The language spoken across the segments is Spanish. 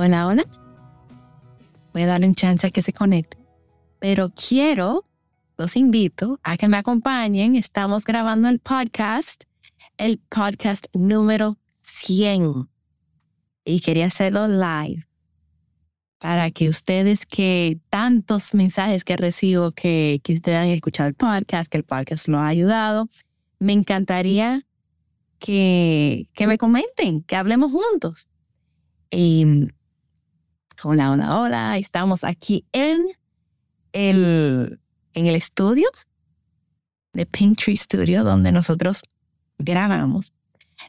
Hola, hola. Voy a darle un chance a que se conecte. Pero quiero, los invito a que me acompañen. Estamos grabando el podcast, el podcast número 100. Y quería hacerlo live para que ustedes que tantos mensajes que recibo que, que ustedes han escuchado el podcast, que el podcast lo ha ayudado, me encantaría que, que me comenten, que hablemos juntos. Y Hola, hola, hola. Estamos aquí en el, en el estudio de Pink Tree Studio, donde nosotros grabamos.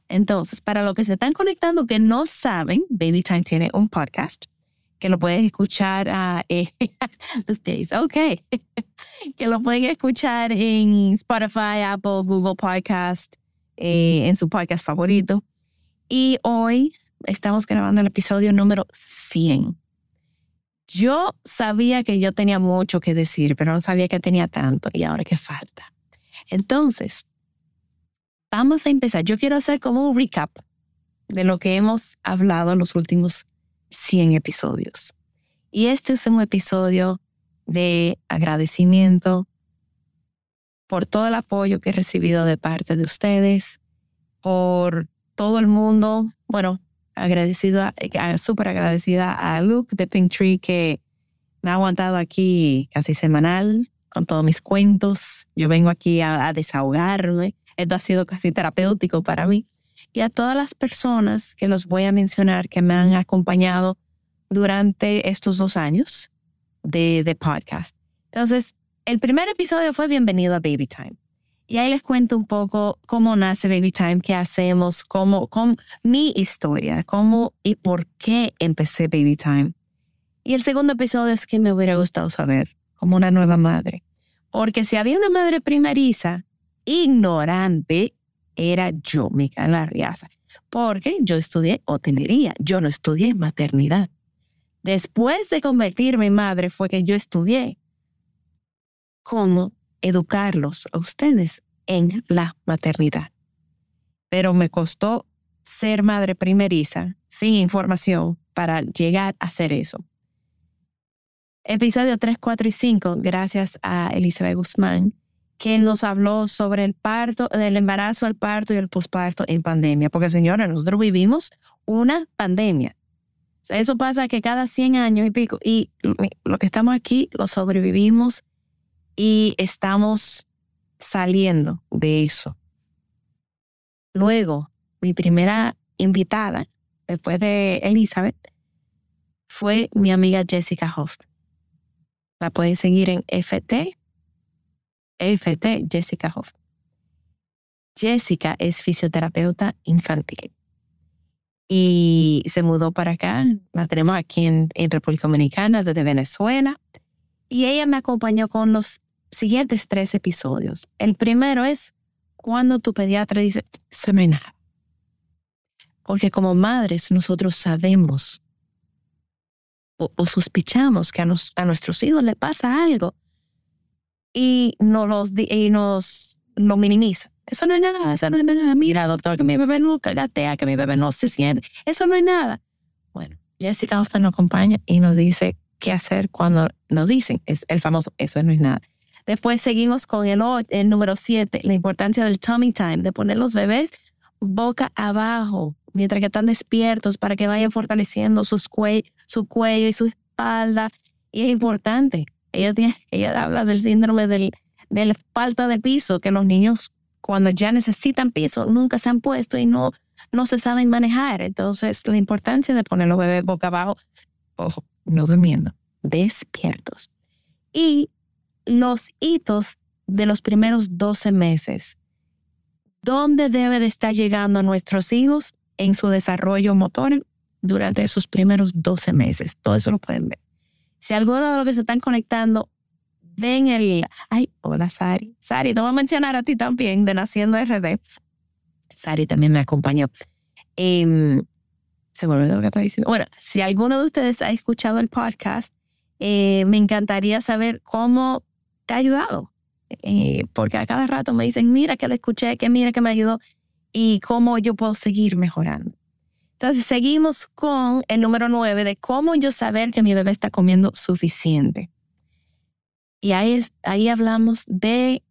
Entonces, para los que se están conectando que no saben, Baby Time tiene un podcast que lo pueden escuchar a eh, ustedes, ok, que lo pueden escuchar en Spotify, Apple, Google Podcast, eh, en su podcast favorito. Y hoy estamos grabando el episodio número 100. Yo sabía que yo tenía mucho que decir, pero no sabía que tenía tanto y ahora que falta. Entonces, vamos a empezar. Yo quiero hacer como un recap de lo que hemos hablado en los últimos 100 episodios. Y este es un episodio de agradecimiento por todo el apoyo que he recibido de parte de ustedes, por todo el mundo, bueno, agradecida, súper agradecida a Luke de Pink Tree que me ha aguantado aquí casi semanal con todos mis cuentos. Yo vengo aquí a, desahogarme. Esto ha sido casi terapéutico para mí. Y a todas las personas que los voy a mencionar que me han acompañado durante estos dos años de, de podcast. Entonces, el primer episodio fue Bienvenido a Baby Time. Y ahí les cuento un poco cómo nace Baby Time, qué hacemos, cómo, con mi historia, cómo y por qué empecé Baby Time. Y el segundo episodio es que me hubiera gustado saber, como una nueva madre. Porque si había una madre primeriza, ignorante, era yo, Micaela Riaza. Porque yo estudié hotelería, yo no estudié maternidad. Después de convertirme en madre fue que yo estudié cómo educarlos a ustedes en la maternidad. Pero me costó ser madre primeriza sin información para llegar a hacer eso. Episodio 3, 4 y 5, gracias a Elizabeth Guzmán, que nos habló sobre el parto, del embarazo, el parto y el posparto en pandemia. Porque, señora, nosotros vivimos una pandemia. eso pasa que cada 100 años y pico, y lo que estamos aquí lo sobrevivimos y estamos saliendo de eso. Luego, mi primera invitada, después de Elizabeth, fue mi amiga Jessica Hoffman. La pueden seguir en FT, FT Jessica Hoffman. Jessica es fisioterapeuta infantil y se mudó para acá. La tenemos aquí en, en República Dominicana desde Venezuela. Y ella me acompañó con los siguientes tres episodios. El primero es cuando tu pediatra dice, se hay nada. Porque como madres nosotros sabemos o, sospechamos que a, a, nuestros hijos le pasa algo y, no los, y nos lo minimiza. Eso no es nada, eso no es nada. Mira, doctor, que mi bebé no cagatea, que mi bebé no se siente. Eso no es nada. Bueno, Jessica nos acompaña y nos dice qué hacer cuando nos dicen, es el famoso, eso no es nada. Después seguimos con el, el número 7, la importancia del tummy time, de poner los bebés boca abajo mientras que están despiertos para que vayan fortaleciendo sus su cuello y su espalda. Y es importante. Ella, tiene, ella habla del síndrome del, de la falta de piso, que los niños cuando ya necesitan piso nunca se han puesto y no, no se saben manejar. Entonces, la importancia de poner los bebés boca abajo, ojo, no durmiendo, despiertos. Y los hitos de los primeros 12 meses. ¿Dónde debe de estar llegando a nuestros hijos? en su desarrollo motor durante sus primeros 12 meses. Todo eso lo pueden ver. Si alguno de los que se están conectando ven el... Ay, hola Sari. Sari, te voy a mencionar a ti también de Naciendo RD. Sari también me acompañó. Em, se me olvidó lo que estaba diciendo. Bueno, si alguno de ustedes ha escuchado el podcast, eh, me encantaría saber cómo te ha ayudado. Eh, porque a cada rato me dicen, mira que lo escuché, que mira que me ayudó y cómo yo puedo seguir mejorando. Entonces seguimos con el número nueve de cómo yo saber que mi bebé está comiendo suficiente. Y ahí, ahí hablamos de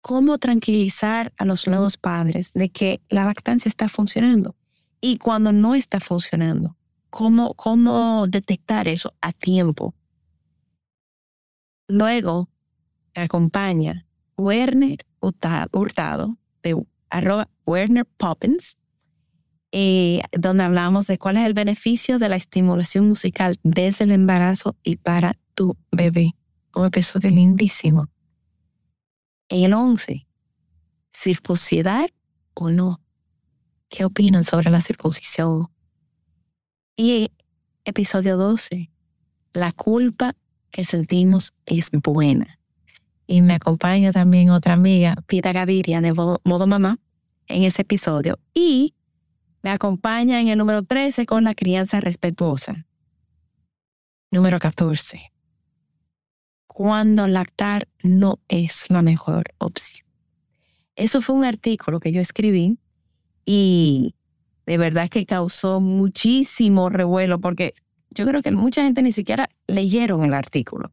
cómo tranquilizar a los nuevos padres de que la lactancia está funcionando y cuando no está funcionando, cómo, cómo detectar eso a tiempo. Luego acompaña Werner Hurtado de arroba Werner Poppins eh, donde hablamos de cuál es el beneficio de la estimulación musical desde el embarazo y para tu bebé. Un episodio lindísimo. El 11, circuncidar o no. ¿Qué opinan sobre la circuncisión? Y episodio 12, la culpa que sentimos es buena. Y me acompaña también otra amiga, Pita Gaviria, de Modo Mamá, en ese episodio. Y me acompaña en el número 13 con la crianza respetuosa. Número 14. Cuando lactar no es la mejor opción. Eso fue un artículo que yo escribí y de verdad que causó muchísimo revuelo porque yo creo que mucha gente ni siquiera leyeron el artículo.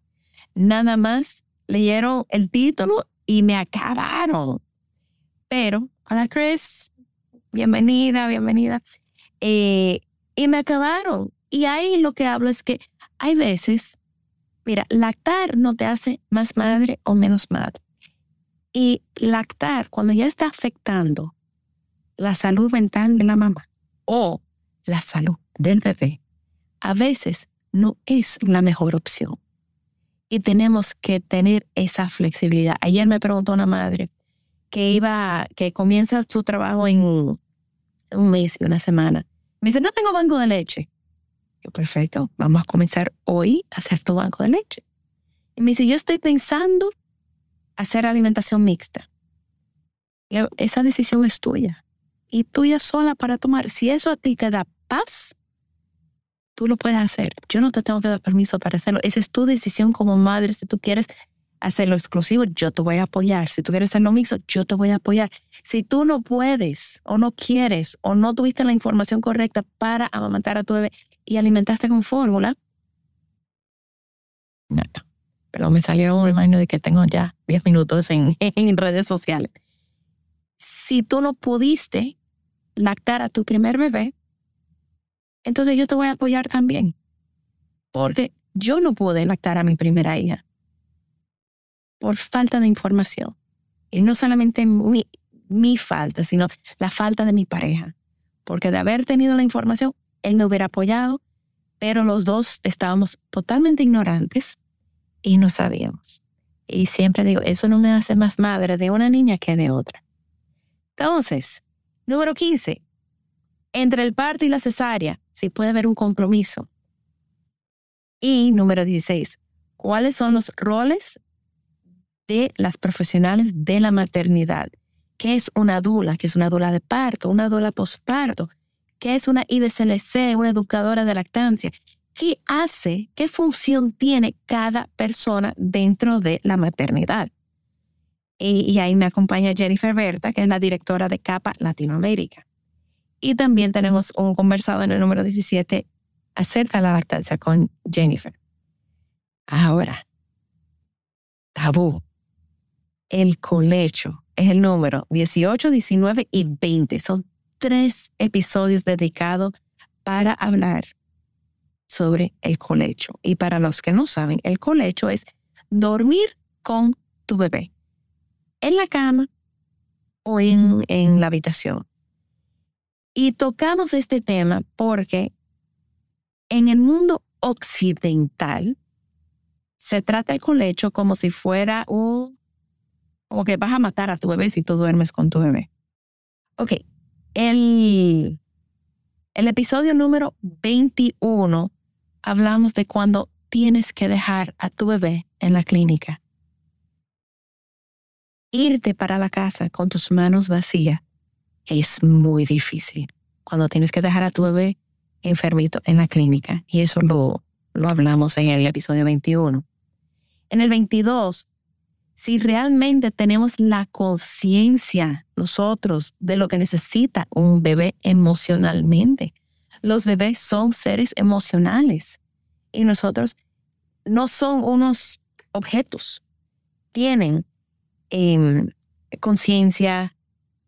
Nada más leyeron el título y me acabaron. Pero, hola Chris, bienvenida, bienvenida. Eh, y me acabaron. Y ahí lo que hablo es que hay veces, mira, lactar no te hace más madre o menos madre. Y lactar, cuando ya está afectando la salud mental de la mamá o la salud del bebé, a veces no es la mejor opción. Y tenemos que tener esa flexibilidad. Ayer me preguntó una madre que iba, que comienza su trabajo en un mes y una semana. Me dice, no tengo banco de leche. Yo, perfecto, vamos a comenzar hoy a hacer tu banco de leche. Y me dice, yo estoy pensando hacer alimentación mixta. esa decisión es tuya y tuya sola para tomar. Si eso a ti te da paz, tú lo puedes hacer. Yo no te tengo que dar permiso para hacerlo. Esa es tu decisión como madre. Si tú quieres hacerlo exclusivo, yo te voy a apoyar. Si tú quieres hacerlo mixto, yo te voy a apoyar. Si tú no puedes o no quieres o no tuviste la información correcta para amamantar a tu bebé y alimentaste con fórmula, nada. Pero me salió un reminder de que tengo ya 10 minutos en, en redes sociales. Si tú no pudiste lactar a tu primer bebé, entonces yo te voy a apoyar también. Porque yo no pude lactar a mi primera hija por falta de información. Y no solamente mi, mi falta, sino la falta de mi pareja. Porque de haber tenido la información, él me hubiera apoyado, pero los dos estábamos totalmente ignorantes y no sabíamos. Y siempre digo, eso no me hace más madre de una niña que de otra. Entonces, número 15, entre el parto y la cesárea, puede haber un compromiso. Y número 16, ¿cuáles son los roles de las profesionales de la maternidad. ¿Qué es una dula? ¿Qué es una dula de parto? ¿Una dula postparto? ¿Qué es una IBCLC? ¿Una educadora de lactancia? ¿Qué hace? ¿Qué función tiene cada persona dentro de la maternidad? Y, ahí me acompaña Jennifer Berta, que es la directora de CAPA Latinoamérica. Y también tenemos un conversado en el número 17 acerca de la lactancia con Jennifer. Ahora, tabú el colecho. Es el número 18, 19 y 20. Son tres episodios dedicados para hablar sobre el colecho. Y para los que no saben, el colecho es dormir con tu bebé en la cama o en, en la habitación. Y tocamos este tema porque en el mundo occidental se trata el colecho como si fuera un como que vas a matar a tu bebé si tú duermes con tu bebé. Ok, El, el episodio número 21 hablamos de cuando tienes que dejar a tu bebé en la clínica. Irte para la casa con tus manos vacías es muy difícil cuando tienes que dejar a tu bebé enfermito en la clínica. Y eso lo, lo hablamos en el episodio 21. En el 22, si realmente tenemos la conciencia nosotros de lo que necesita un bebé emocionalmente. Los bebés son seres emocionales y nosotros no son unos objetos. Tienen em, conciencia,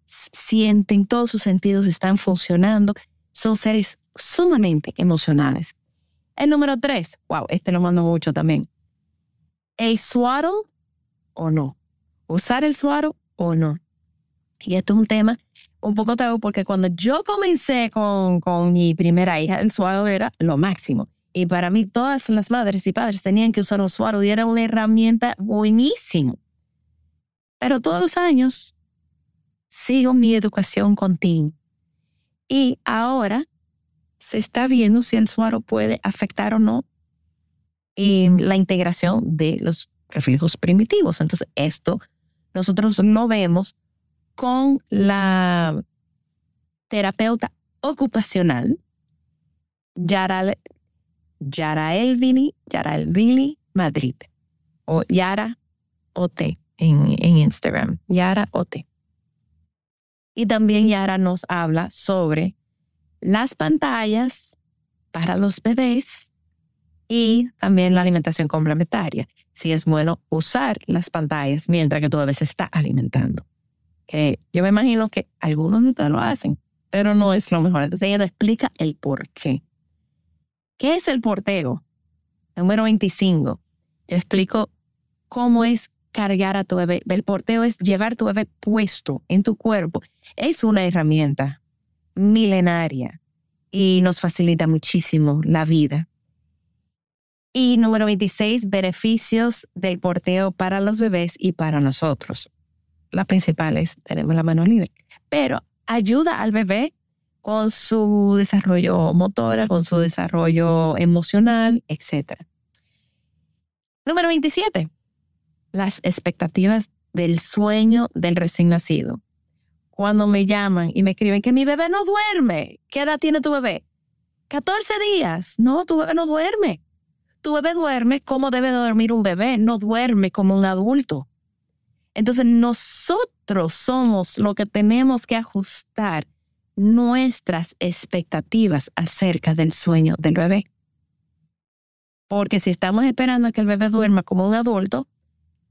sienten, todos sus sentidos están funcionando. Son seres sumamente emocionales. El número tres, wow, este lo mando mucho también. El swaddle o no. Usar el suaro o no. Y esto es un tema un poco tabú porque cuando yo comencé con, con mi primera hija, el suaro era lo máximo. Y para mí todas las madres y padres tenían que usar un suaro y era una herramienta buenísimo. Pero todos los años sigo mi educación continua. Y ahora se está viendo si el suaro puede afectar o no en la integración de los reflejos primitivos. Entonces, esto nosotros lo vemos con la terapeuta ocupacional Yara, Yara Elvini, Yara Elvini Madrid o Yara OT en, en Instagram, Yara OT. Y también Yara nos habla sobre las pantallas para los bebés y también la alimentación complementaria. Si es bueno usar las pantallas mientras que tu bebé se está alimentando. Que yo me imagino que algunos de ustedes lo hacen, pero no es lo mejor. Entonces ella nos explica el por qué. ¿Qué es el porteo? Número 25. Yo explico cómo es cargar a tu bebé. El porteo es llevar tu bebé puesto en tu cuerpo. Es una herramienta milenaria y nos facilita muchísimo la vida. Y número 26, beneficios del porteo para los bebés y para nosotros. Las principales, tenemos la mano libre, pero ayuda al bebé con su desarrollo motor, con su desarrollo emocional, etc. Número 27, las expectativas del sueño del recién nacido. Cuando me llaman y me escriben que mi bebé no duerme, ¿qué edad tiene tu bebé? 14 días. No, tu bebé no duerme tu bebé duerme como debe dormir un bebé, no duerme como un adulto. Entonces nosotros somos lo que tenemos que ajustar nuestras expectativas acerca del sueño del bebé. Porque si estamos esperando a que el bebé duerma como un adulto,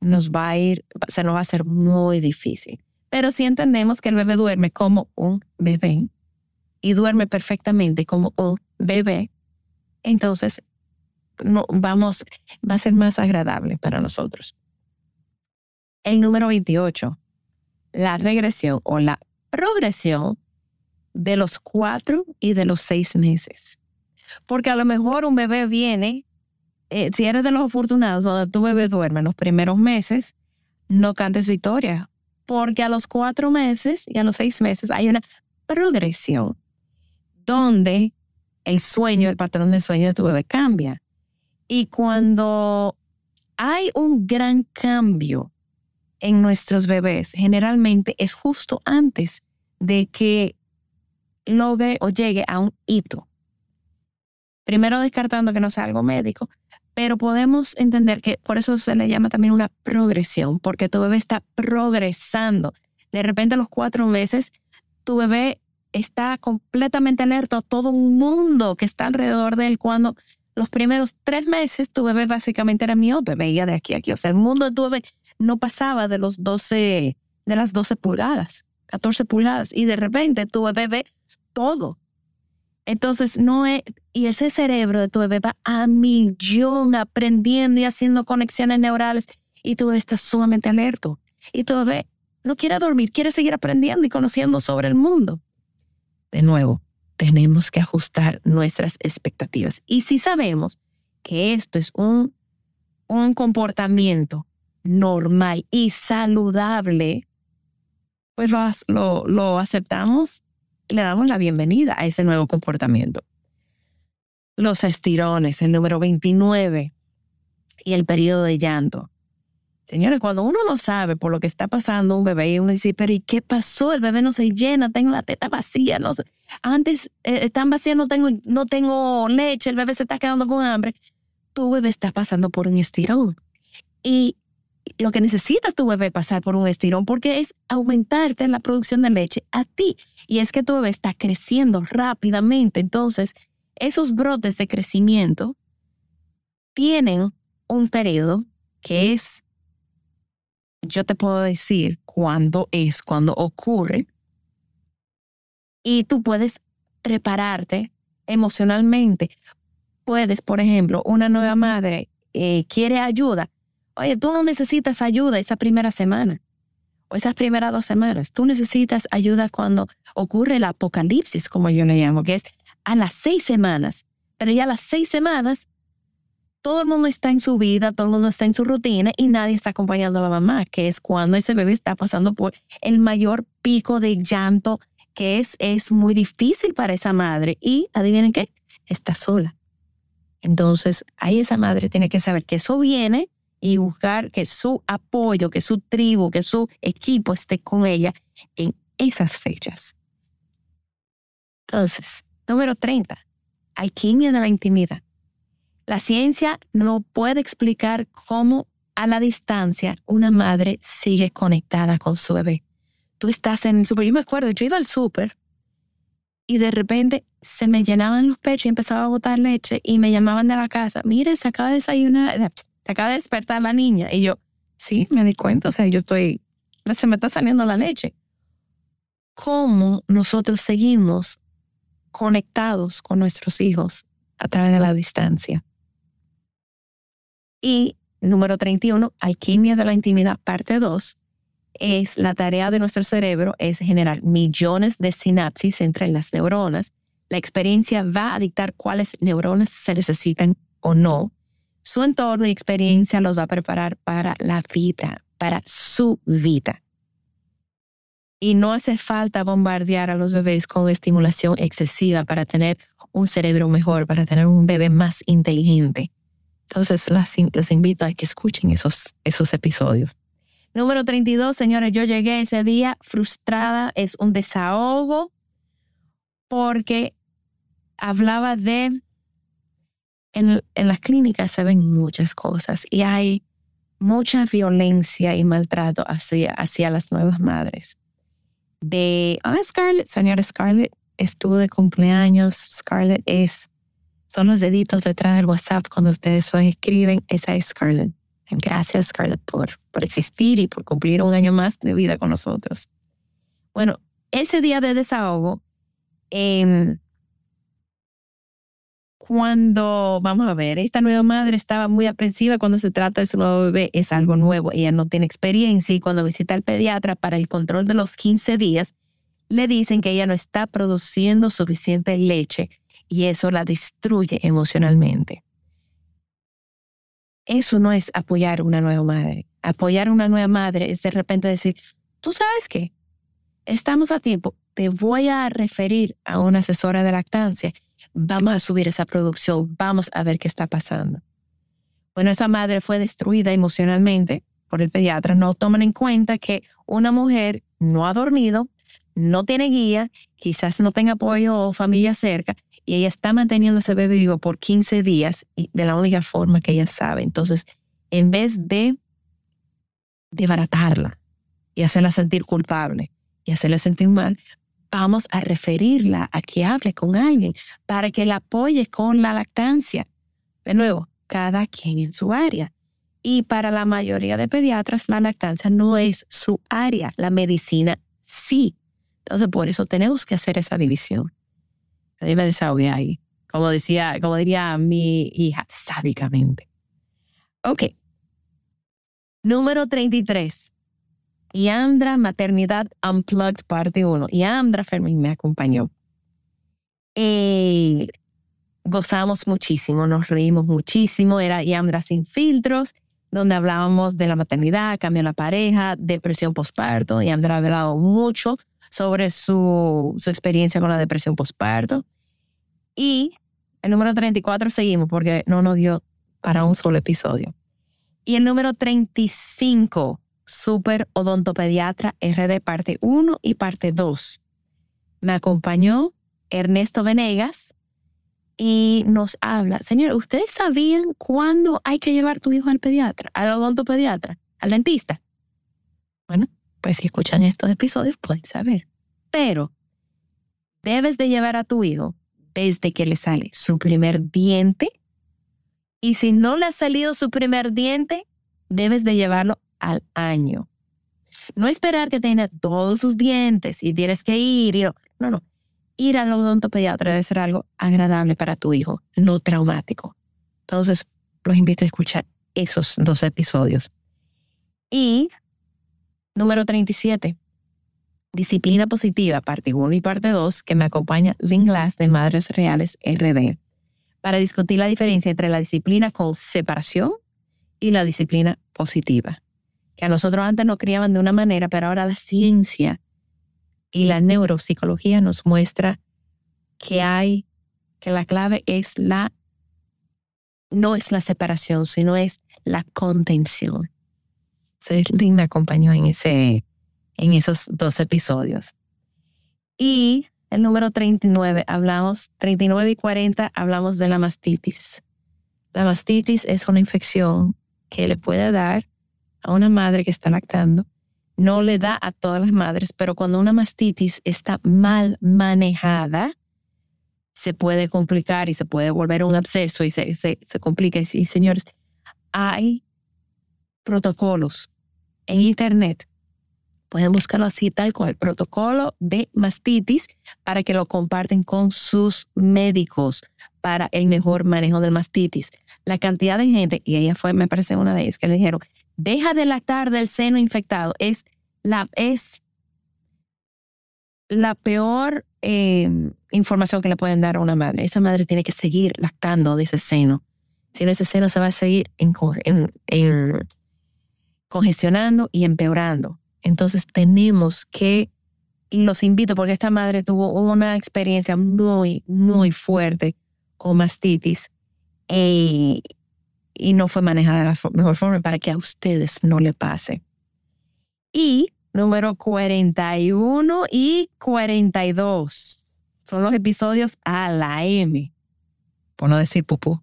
nos va a ir, se nos va a hacer muy difícil. Pero si entendemos que el bebé duerme como un bebé y duerme perfectamente como un bebé, entonces no, vamos, va a ser más agradable para nosotros. El número 28, la regresión o la progresión de los cuatro y de los seis meses. Porque a lo mejor un bebé viene, eh, si eres de los afortunados donde tu bebé duerme los primeros meses, no cantes victoria, porque a los cuatro meses y a los seis meses hay una progresión donde el sueño, el patrón de sueño de tu bebé cambia. Y cuando hay un gran cambio en nuestros bebés, generalmente es justo antes de que logre o llegue a un hito. Primero descartando que no sea algo médico, pero podemos entender que por eso se le llama también una progresión, porque tu bebé está progresando. De repente a los cuatro meses, tu bebé está completamente alerta a todo un mundo que está alrededor de él cuando los primeros tres meses tu bebé básicamente era miope, veía de aquí a aquí. O sea, el mundo de tu bebé no pasaba de los 12, de las 12 pulgadas, 14 pulgadas. Y de repente tu bebé ve todo. Entonces, no es, y ese cerebro de tu bebé va a millón aprendiendo y haciendo conexiones neurales y tu bebé está sumamente alerto. Y tu bebé no quiere dormir, quiere seguir aprendiendo y conociendo sobre el mundo. De nuevo, tenemos que ajustar nuestras expectativas. Y si sabemos que esto es un, un comportamiento normal y saludable, pues lo, lo aceptamos le damos la bienvenida a ese nuevo comportamiento. Los estirones, el número 29 y el periodo de llanto. Señores, cuando uno no sabe por lo que está pasando un bebé y uno dice, pero ¿y qué pasó? El bebé no se llena, tengo la teta vacía, no sé. Antes eh, están vacías, no tengo, no tengo leche, el bebé se está quedando con hambre. Tu bebé está pasando por un estirón. Y lo que necesita tu bebé pasar por un estirón porque es aumentarte la producción de leche a ti. Y es que tu bebé está creciendo rápidamente. Entonces, esos brotes de crecimiento tienen un periodo que es yo te puedo decir cuándo es, cuándo ocurre. Y tú puedes prepararte emocionalmente. Puedes, por ejemplo, una nueva madre eh, quiere ayuda. Oye, tú no necesitas ayuda esa primera semana o esas primeras dos semanas. Tú necesitas ayuda cuando ocurre el apocalipsis, como yo le llamo, que es a las seis semanas. Pero ya a las seis semanas todo el mundo está en su vida, todo el mundo está en su rutina y nadie está acompañando a la mamá, que es cuando ese bebé está pasando por el mayor pico de llanto, que es, es muy difícil para esa madre. Y adivinen qué, está sola. Entonces, ahí esa madre tiene que saber que eso viene y buscar que su apoyo, que su tribu, que su equipo esté con ella en esas fechas. Entonces, número 30, alquimia de la intimidad. La ciencia no puede explicar cómo a la distancia una madre sigue conectada con su bebé. Tú estás en el súper, yo me acuerdo, yo iba al súper y de repente se me llenaban los pechos y empezaba a botar leche y me llamaban de la casa, mire, se acaba de desayunar, se acaba de despertar la niña. Y yo, sí, me di cuenta, o sea, yo estoy, se me está saliendo la leche. ¿Cómo nosotros seguimos conectados con nuestros hijos a través de la distancia? Y número 31, alquimia de la intimidad, parte 2, es la tarea de nuestro cerebro es generar millones de sinapsis entre las neuronas. La experiencia va a dictar cuáles neuronas se necesitan o no. Su entorno y experiencia los va a preparar para la vida, para su vida. Y no hace falta bombardear a los bebés con estimulación excesiva para tener un cerebro mejor, para tener un bebé más inteligente. Entonces los invito a que escuchen esos, esos episodios. Número 32, señores, yo llegué ese día frustrada, es un desahogo porque hablaba de, en, en las clínicas se ven muchas cosas y hay mucha violencia y maltrato hacia, hacia las nuevas madres. De, hola Scarlett, señora Scarlett, estuvo de cumpleaños, Scarlett es son los deditos detrás del WhatsApp cuando ustedes hoy escriben. Esa es Scarlett. Gracias, Scarlett, por, por existir y por cumplir un año más de vida con nosotros. Bueno, ese día de desahogo, em, cuando, vamos a ver, esta nueva madre estaba muy aprensiva cuando se trata de su nuevo bebé, es algo nuevo, ella no tiene experiencia y cuando visita al pediatra para el control de los 15 días, le dicen que ella no está produciendo suficiente leche y eso la destruye emocionalmente. Eso no es apoyar una nueva madre. Apoyar una nueva madre es de repente decir, tú sabes qué, estamos a tiempo, te voy a referir a una asesora de lactancia, vamos a subir esa producción, vamos a ver qué está pasando. Bueno, esa madre fue destruida emocionalmente por el pediatra. No toman en cuenta que una mujer no ha dormido, no tiene guía, quizás no tenga apoyo o familia cerca, y ella está manteniendo ese bebé vivo por 15 días de la única forma que ella sabe. Entonces, en vez de desbaratarla y hacerla sentir culpable y hacerla sentir mal, vamos a referirla a que hable con alguien para que la apoye con la lactancia. De nuevo, cada quien en su área. Y para la mayoría de pediatras, la lactancia no es su área, la medicina sí. Entonces, por eso tenemos que hacer esa división. A mí me desahogué ahí, como, decía, como diría mi hija, sádicamente. Ok. Número 33. Yandra Maternidad Unplugged Parte 1. Yandra Fermín me acompañó. Y gozamos muchísimo, nos reímos muchísimo. Era Yandra sin filtros. donde hablábamos de la maternidad, cambio la pareja, depresión postparto, y Andrea ha hablado mucho sobre su, su experiencia con la depresión postparto. Y el número 34 seguimos porque no nos dio para un solo episodio. Y el número 35, Super Odontopediatra RD parte 1 y parte 2. Me acompañó Ernesto Venegas y nos habla, señor, ¿ustedes sabían cuándo hay que llevar tu hijo al pediatra, al odontopediatra, al dentista? Bueno, pues si escuchan estos episodios pueden saber. Pero debes de llevar a tu hijo desde que le sale su primer diente y si no le ha salido su primer diente, debes de llevarlo al año. No esperar que tenga todos sus dientes y tienes que ir. Y no, no ir al odontopediatra debe ser algo agradable para tu hijo, no traumático. Entonces, los invito a escuchar esos dos episodios. Y número 37, Disciplina Positiva, parte 1 y parte 2, que me acompaña Lynn Glass de Madres Reales RD, para discutir la diferencia entre la disciplina con separación y la disciplina positiva. Que a nosotros antes nos criaban de una manera, pero ahora la ciencia y la neuropsicología nos muestra que hay, que la clave es la, no es la separación, sino es la contención. Lynn me acompañó en, ese, en esos dos episodios. Y el número 39, hablamos, 39 y 40, hablamos de la mastitis. La mastitis es una infección que le puede dar a una madre que está lactando no le da a todas las madres, pero cuando una mastitis está mal manejada, se puede complicar y se puede volver un absceso y se, se, complica. Y señores, hay protocolos en Internet. Pueden buscarlo así, tal cual, protocolo de mastitis para que lo comparten con sus médicos para el mejor manejo del mastitis. La cantidad de gente, y ella fue, me parece una de ellas, que le dijeron, deja de lactar del seno infectado. Es la, es la peor eh, información que le pueden dar a una madre. Esa madre tiene que seguir lactando de ese seno. Si no, ese seno se va a seguir congestionando y empeorando. Entonces tenemos que, los invito porque esta madre tuvo una experiencia muy, muy fuerte con mastitis. Eh, y no fue manejada de la mejor forma para que a ustedes no le pase. Y número 41 y 42 son los episodios a la M, por no decir pupú,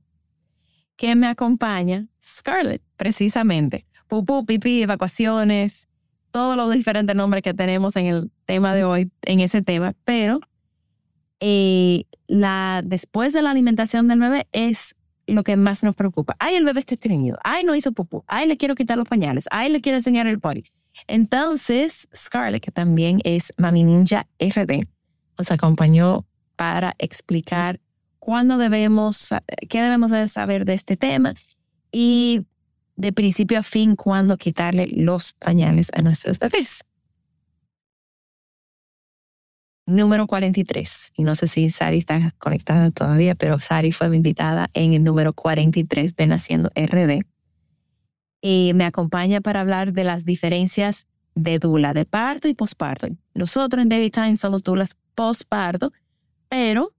que me acompaña Scarlett, precisamente. Pupú, pipí, evacuaciones, todos los diferentes nombres que tenemos en el tema de hoy, en ese tema, pero eh, la, después de la alimentación del bebé es lo que más nos preocupa. Ay, el bebé está estreñido. Ay, no hizo pupú. Ay, le quiero quitar los pañales. Ay, le quiero enseñar el potty. Entonces, Scarlett, que también es Mami Ninja RD, nos acompañó para explicar cuándo debemos, qué debemos de saber de este tema y de principio a fin cuándo quitarle los pañales a nuestros bebés. Número 43. Y no sé si Sari está conectada todavía, pero Sari fue mi invitada en el número 43 de Naciendo RD. Y me acompaña para hablar de las diferencias de dula, de parto y posparto. Nosotros en Baby Time somos dulas posparto, pero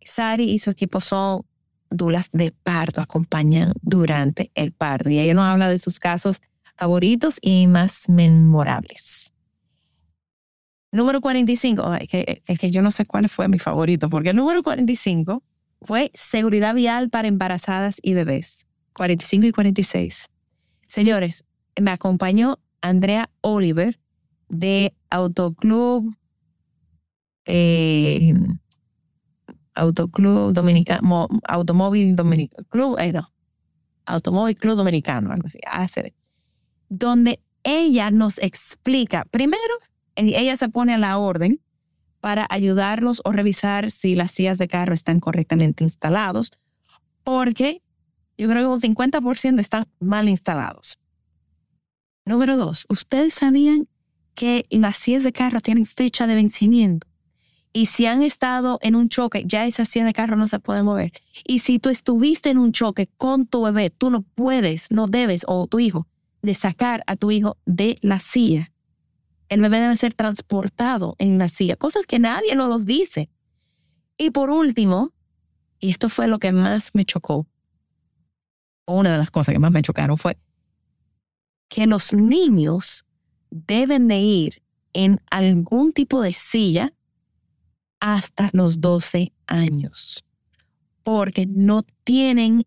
Sari y su equipo son dulas de parto, acompañan durante el parto. Y ella nos habla de sus casos favoritos y más memorables. Número 45, es que, es que yo no sé cuál fue mi favorito, porque el número 45 fue seguridad vial para embarazadas y bebés. 45 y 46. Señores, me acompañó Andrea Oliver de Autoclub, eh, Autoclub Dominicano, Automóvil Dominicano, Club, eh, no, Automóvil Club Dominicano, algo así, donde ella nos explica, primero, ella se pone a la orden para ayudarlos o revisar si las sillas de carro están correctamente instalados, porque yo creo que un 50% están mal instalados. Número dos, ¿ustedes sabían que las sillas de carro tienen fecha de vencimiento? Y si han estado en un choque, ya esa silla de carro no se puede mover. Y si tú estuviste en un choque con tu bebé, tú no puedes, no debes, o tu hijo, de sacar a tu hijo de la silla. El bebé debe ser transportado en la silla, cosas que nadie nos los dice. Y por último, y esto fue lo que más me chocó, una de las cosas que más me chocaron fue que los niños deben de ir en algún tipo de silla hasta los 12 años, porque no tienen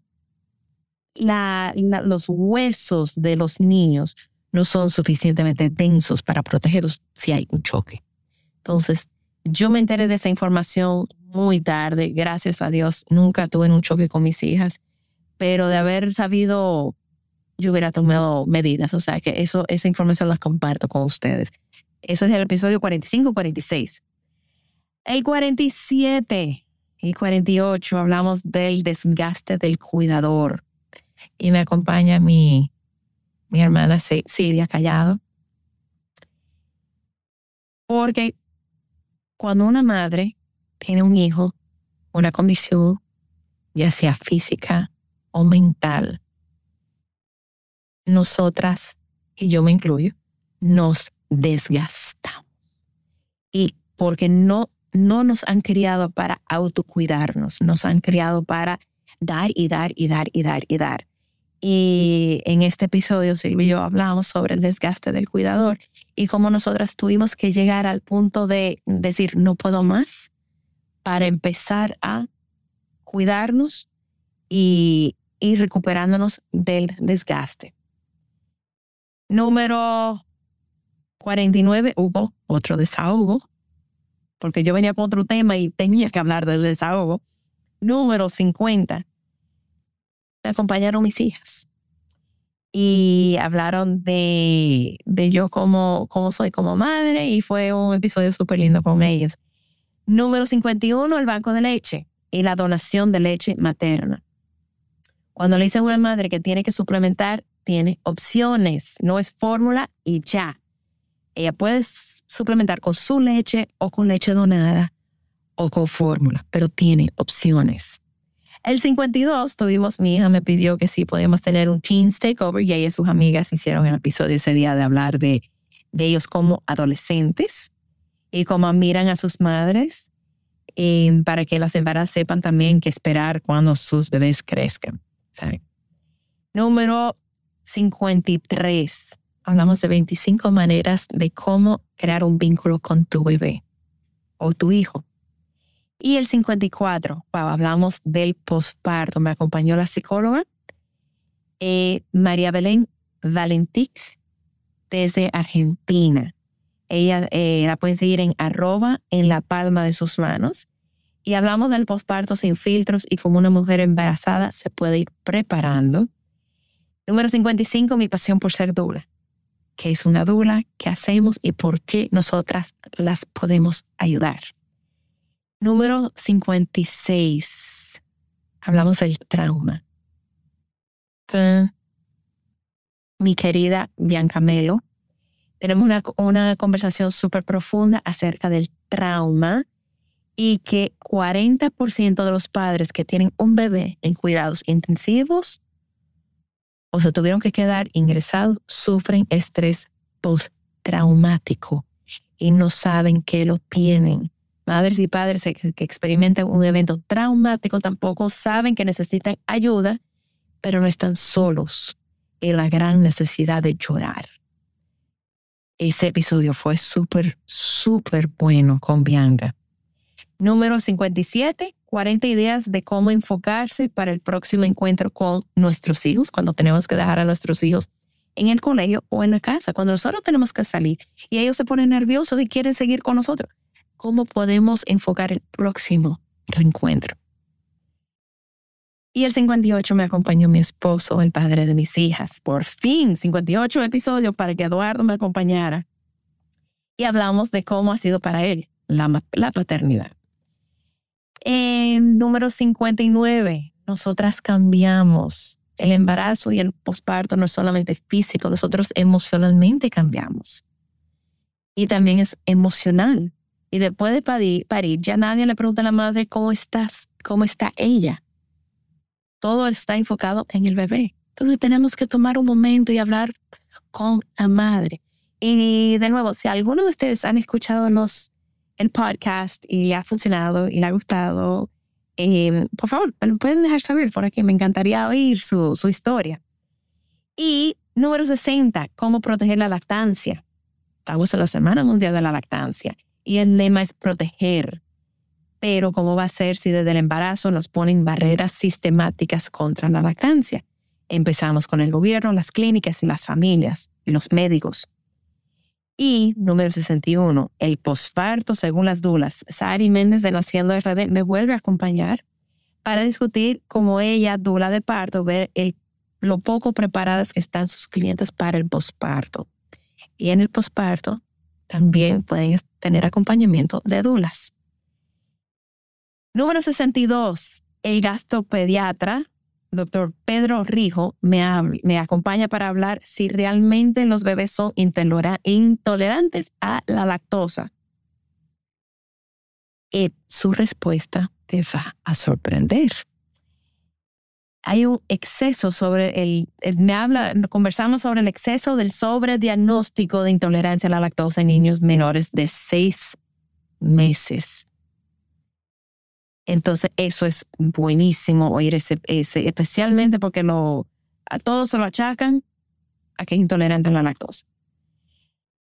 los huesos de los niños no son suficientemente densos para protegerlos si hay un choque. Entonces, yo me enteré de esa información muy tarde, gracias a Dios, nunca tuve un choque con mis hijas, pero de haber sabido, yo hubiera tomado medidas, o sea que eso, esa información la comparto con ustedes. Eso es el episodio 45-46. El 47 y 48 hablamos del desgaste del cuidador. Y me acompaña mi, mi hermana Silvia Callado. Porque cuando una madre tiene un hijo, una condición, ya sea física o mental, nosotras, y yo me incluyo, nos desgastamos. Y porque no no nos han criado para autocuidarnos, nos han criado para dar y dar y dar y dar y dar. Y en este episodio, Silvia y yo hablamos sobre el desgaste del cuidador y cómo nosotras tuvimos que llegar al punto de decir, no puedo más, para empezar a cuidarnos y ir recuperándonos del desgaste. Número 49, hubo otro desahogo porque yo venía con otro tema y tenía que hablar del desahogo. Número 50. Me acompañaron mis hijas y hablaron de, de yo como, como soy como madre y fue un episodio súper lindo con ellos. Número 51, el banco de leche y la donación de leche materna. Cuando le dicen a una madre que tiene que suplementar, tiene opciones, no es fórmula y ya. Ella puede suplementar con su leche o con leche donada o con fórmula, pero tiene opciones. El 52 tuvimos, mi hija me pidió que sí podíamos tener un Teens Takeover y ella y sus amigas hicieron el episodio ese día de hablar de, de ellos como adolescentes y cómo miran a sus madres eh, para que las embarazas sepan también qué esperar cuando sus bebés crezcan. Número 53 hablamos de 25 maneras de cómo crear un vínculo con tu bebé o tu hijo. Y el 54, hablamos del posparto. Me acompañó la psicóloga eh, María Belén Valentic desde Argentina. Ella eh, la pueden seguir en arroba en la palma de sus manos. Y hablamos del posparto sin filtros y cómo una mujer embarazada se puede ir preparando. Número 55, mi pasión por ser dura qué es una dula, qué hacemos y por qué nosotras las podemos ayudar. Número 56. Hablamos del trauma. Mi querida Bianca Melo, tenemos una, una conversación súper profunda acerca del trauma y que 40% de los padres que tienen un bebé en cuidados intensivos o se tuvieron que quedar ingresados sufren estrés postraumático y no saben que lo tienen. Madres y padres que experimentan un evento traumático tampoco saben que necesitan ayuda, pero no están solos en la gran necesidad de llorar. Ese episodio fue súper, súper bueno con Bianca. Número 57, 40 ideas de cómo enfocarse para el próximo encuentro con nuestros hijos, cuando tenemos que dejar a nuestros hijos en el colegio o en la casa, cuando nosotros tenemos que salir y ellos se ponen nerviosos y quieren seguir con nosotros. ¿Cómo podemos enfocar el próximo reencuentro? Y el 58 me acompañó mi esposo, el padre de mis hijas. Por fin, 58 episodios para que Eduardo me acompañara. Y hablamos de cómo ha sido para él la, la paternidad. En número 59, nosotras cambiamos. El embarazo y el posparto no es solamente físico, nosotros emocionalmente cambiamos. Y también es emocional. Y después de parir, parir, ya nadie le pregunta a la madre cómo estás, cómo está ella. Todo está enfocado en el bebé. Entonces tenemos que tomar un momento y hablar con la madre. Y de nuevo, si alguno de ustedes han escuchado los, el podcast y le ha funcionado y le ha gustado, eh, por favor, lo pueden dejar saber por aquí. Me encantaría oír su, su historia. Y número 60, cómo proteger la lactancia. Estamos en la Semana Mundial de la Lactancia y el lema es proteger. Pero ¿cómo va a ser si desde el embarazo nos ponen barreras sistemáticas contra la lactancia? Empezamos con el gobierno, las clínicas y las familias y los médicos. Y número 61, el posparto según las dulas. Sari Méndez de Naciendo RD me vuelve a acompañar para discutir cómo ella, dula de parto, ver el, lo poco preparadas que están sus clientes para el posparto. Y en el posparto también pueden tener acompañamiento de dulas. Número 62, el gastropediatra doctor Pedro Rijo me, me acompaña para hablar si realmente los bebés son intolerantes a la lactosa. Y su respuesta te va a sorprender. Hay un exceso sobre el, me habla, conversamos sobre el exceso del sobrediagnóstico de intolerancia a la lactosa en niños menores de seis meses. Entonces, eso es buenísimo oír ese, especialmente porque lo, a todos se lo achacan a que es intolerante a la lactosa.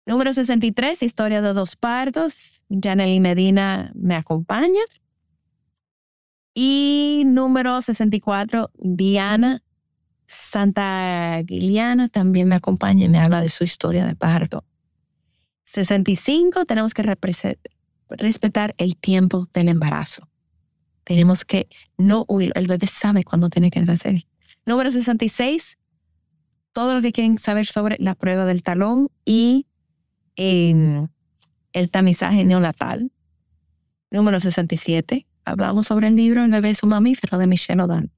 Número 63, historia de dos partos. Janely Medina me acompaña. Y número 64, Diana Santa Guiliana también me acompaña y me habla de su historia de parto. 65, tenemos que respetar el tiempo del embarazo. Tenemos que no huir. El bebé sabe cuándo tiene que nacer. Número 66. Todo lo que quieren saber sobre la prueba del talón y em, el tamizaje neonatal. Número 67. Hablamos sobre el libro El bebé es un mamífero de Michelle O'Dan.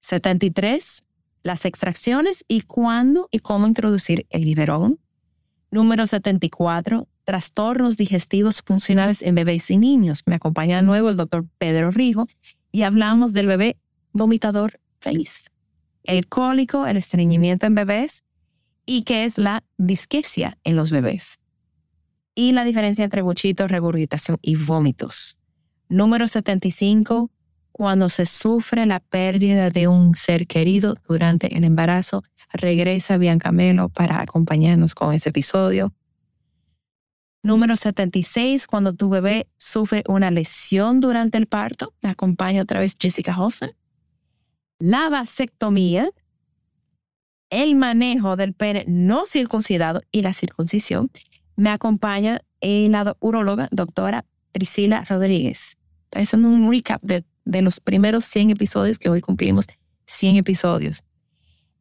73. Las extracciones y cuándo y cómo introducir el biberón. Número 74 trastornos digestivos funcionales en bebés y niños. Me acompaña de nuevo el doctor Pedro Rigo y hablamos del bebé vomitador feliz, el cólico, el estreñimiento en bebés y qué es la disquesia en los bebés. Y la diferencia entre buchitos, regurgitación y vómitos. Número 75, cuando se sufre la pérdida de un ser querido durante el embarazo, regresa Bianca Melo para acompañarnos con ese episodio. Número 76, cuando tu bebé sufre una lesión durante el parto, me acompaña otra vez Jessica Hoffman. La vasectomía, el manejo del pene no circuncidado y la circuncisión, me acompaña la uróloga doctora Priscila Rodríguez. Está haciendo un recap de, de los primeros 100 episodios que hoy cumplimos 100 episodios.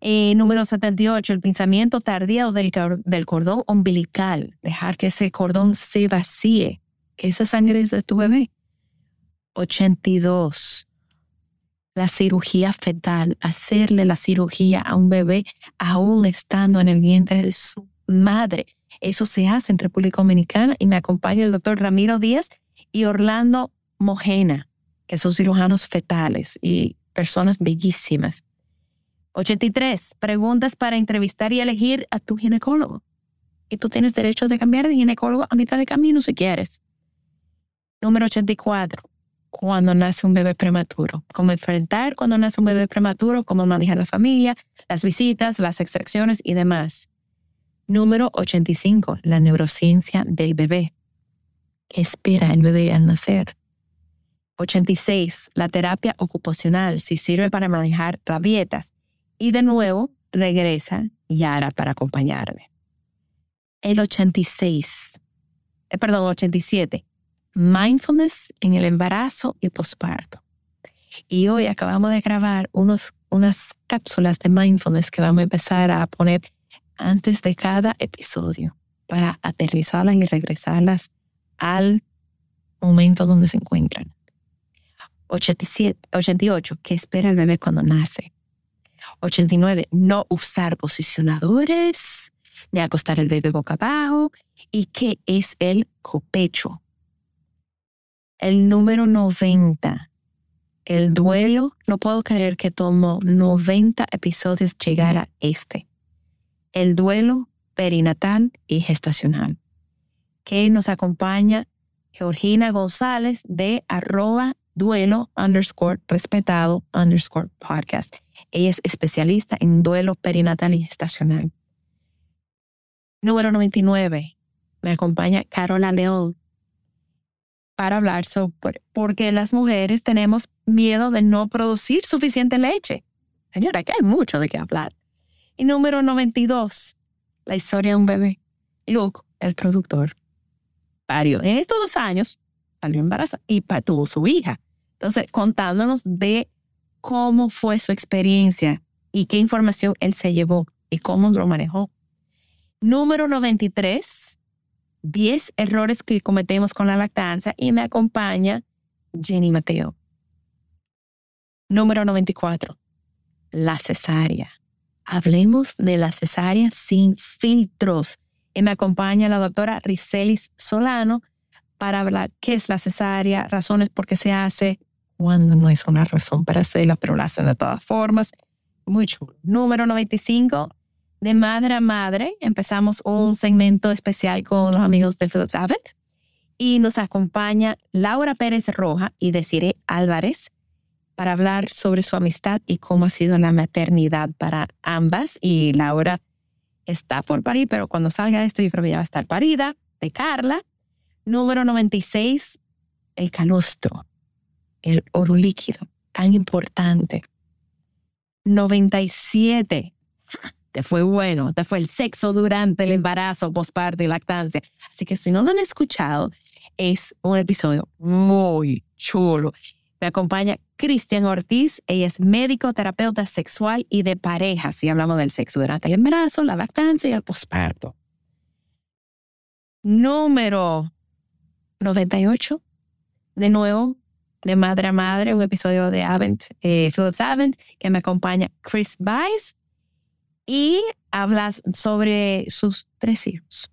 Eh, número 78, el pensamiento tardío del, del, cordón umbilical. Dejar que ese cordón se vacíe, que esa sangre es de tu bebé. 82, la cirugía fetal. Hacerle la cirugía a un bebé aún estando en el vientre de su madre. Eso se hace en República Dominicana y me acompaña el doctor Ramiro Díaz y Orlando Mojena, que son cirujanos fetales y personas bellísimas. 83. Preguntas para entrevistar y elegir a tu ginecólogo. Y tú tienes derecho de cambiar de ginecólogo a mitad de camino si quieres. Número 84. Cuando nace un bebé prematuro. Cómo enfrentar cuando nace un bebé prematuro, cómo manejar la familia, las visitas, las extracciones y demás. Número 85. La neurociencia del bebé. ¿Qué espera el bebé al nacer? 86. La terapia ocupacional, si sirve para manejar rabietas, y de nuevo regresa Yara para acompañarme. El 86, eh, perdón, 87, mindfulness en el embarazo y posparto. Y hoy acabamos de grabar unos, unas cápsulas de mindfulness que vamos a empezar a poner antes de cada episodio para aterrizarlas y regresarlas al momento donde se encuentran. 87, 88, ¿qué espera el bebé cuando nace? 89, no usar posicionadores, ni acostar el bebé boca abajo. ¿Y qué es el copecho? El número 90. El duelo. No puedo creer que tomó 90 episodios llegar a este. El duelo perinatal y gestacional. Que nos acompaña Georgina González de arroba duelo underscore respetado underscore podcast. Ella es especialista en duelo perinatal y gestacional. Número 99. Me acompaña Carola León para hablar sobre por qué las mujeres tenemos miedo de no producir suficiente leche. Señora, aquí hay mucho de qué hablar. Y número 92. La historia de un bebé. Luke, el productor, parió. En estos dos años salió embarazada y tuvo su hija. Entonces, contándonos de cómo fue su experiencia y qué información él se llevó y cómo lo manejó. Número 93, 10 errores que cometemos con la lactancia y me acompaña Jenny Mateo. Número 94, la cesárea. Hablemos de la cesárea sin filtros. Me acompaña la doctora Ricelis Solano para hablar qué es la cesárea, razones por qué se hace, cuando no es una razón para hacerla, pero la hacen de todas formas. Muy chulo. Número 95, de madre a madre. Empezamos un segmento especial con los amigos de Phillips Abbott y nos acompaña Laura Pérez Roja y Desiree Álvarez para hablar sobre su amistad y cómo ha sido la maternidad para ambas. Y Laura está por parir, pero cuando salga esto yo creo que ya va a estar parida, de Carla. Número 96, el calostro el oro líquido, tan importante. 97. Te fue bueno, te fue el sexo durante el embarazo, posparto y lactancia. Así que si no lo han escuchado, es un episodio muy chulo. Me acompaña Cristian Ortiz. Ella es médico, terapeuta sexual y de pareja. Si hablamos del sexo durante el embarazo, la lactancia y el posparto. Número 98. De nuevo, de Madre a Madre, un episodio de Avent, eh, Phillips Avent, que me acompaña Chris Bice y hablas sobre sus tres hijos.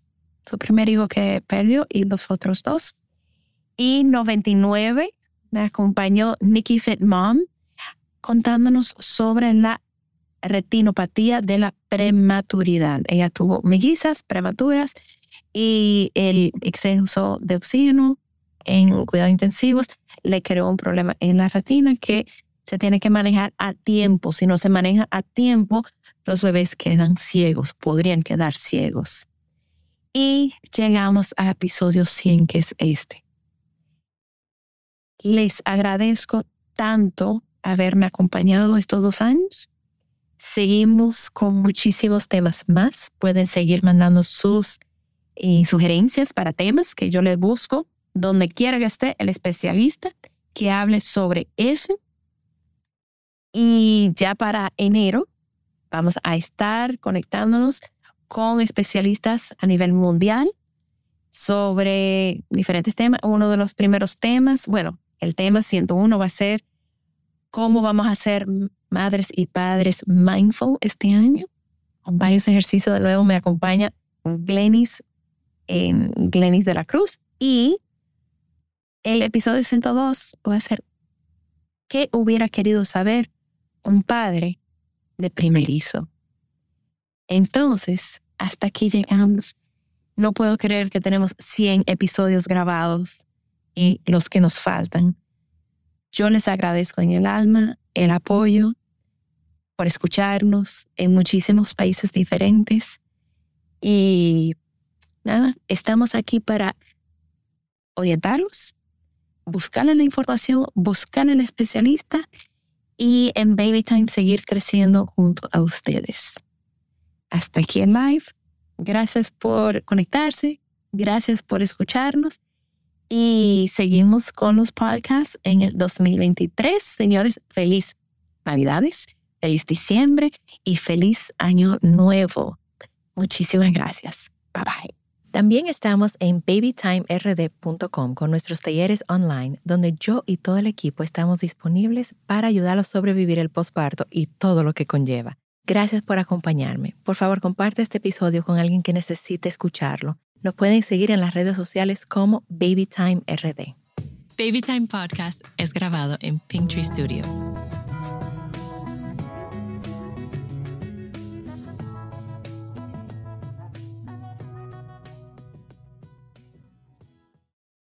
Su primer hijo que perdió y los otros dos. Y 99 me acompañó Nikki Fit Mom contándonos sobre la retinopatía de la prematuridad. Ella tuvo mellizas prematuras y el exceso de oxígeno en cuidados intensivos le creó un problema en la retina que se tiene que manejar a tiempo. Si no se maneja a tiempo, los bebés quedan ciegos, podrían quedar ciegos. Y llegamos al episodio 100, que es este. Les agradezco tanto haberme acompañado estos dos años. Seguimos con muchísimos temas más. Pueden seguir mandando sus eh, sugerencias para temas que yo les busco donde quiera que esté el especialista que hable sobre eso. Y ya para enero vamos a estar conectándonos con especialistas a nivel mundial sobre diferentes temas. Uno de los primeros temas, bueno, el tema 101 va a ser cómo vamos a ser madres y padres mindful este año. Con varios ejercicios de nuevo me acompaña Glenis, en Glenis de la Cruz y el episodio 102 va a ser ¿qué hubiera querido saber un padre de primerizo? Entonces, hasta aquí llegamos. No puedo creer que tenemos 100 episodios grabados y los que nos faltan. Yo les agradezco en el alma el apoyo por escucharnos en muchísimos países diferentes. Y nada, estamos aquí para orientaros, buscarle la información, buscarle el especialista y en Baby Time seguir creciendo junto a ustedes. Hasta aquí en live. Gracias por conectarse. Gracias por escucharnos. Y seguimos con los podcasts en el 2023. Señores, feliz Navidades, feliz diciembre y feliz año nuevo. Muchísimas gracias. Bye bye. También estamos en babytimerd.com con nuestros talleres online, donde yo y todo el equipo estamos disponibles para ayudarlos a sobrevivir el posparto y todo lo que conlleva. Gracias por acompañarme. Por favor, comparte este episodio con alguien que necesite escucharlo. Nos pueden seguir en las redes sociales como BabyTimeRD. Baby Time Podcast es grabado en Pinktree Studio.